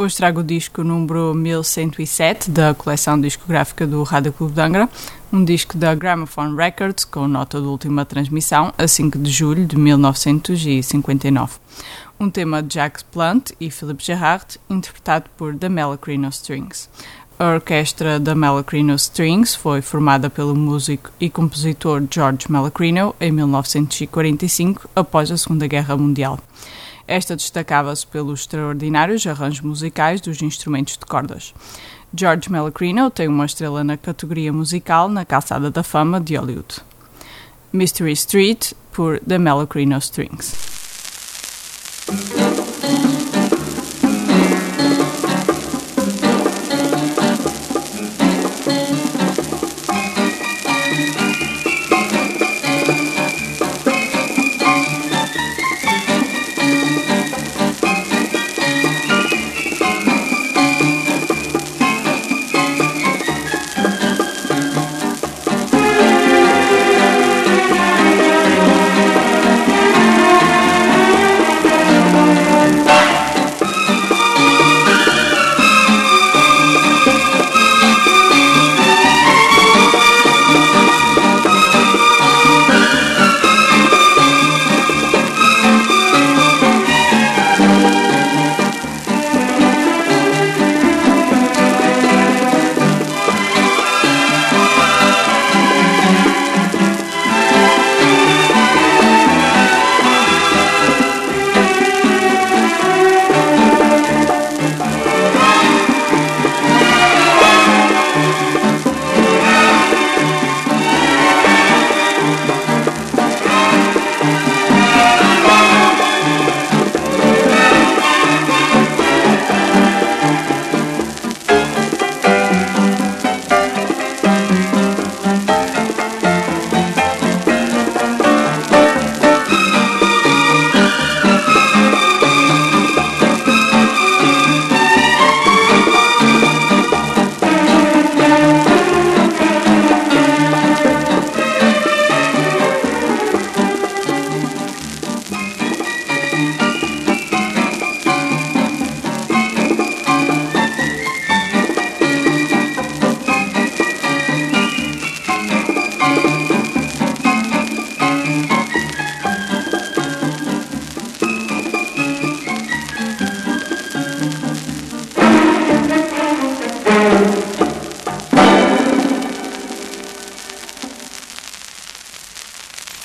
Hoje trago o disco número 1107 da coleção discográfica do Rádio Clube de Angra, um disco da Gramophone Records com nota de última transmissão a 5 de julho de 1959. Um tema de Jacques Plant e Philippe Gerard, interpretado por The Malacrino Strings. A orquestra da Malacrino Strings foi formada pelo músico e compositor George Malacrino em 1945, após a Segunda Guerra Mundial. Esta destacava-se pelos extraordinários arranjos musicais dos instrumentos de cordas. George Malacrino tem uma estrela na categoria musical na Calçada da Fama de Hollywood. Mystery Street, por The Malacrino Strings.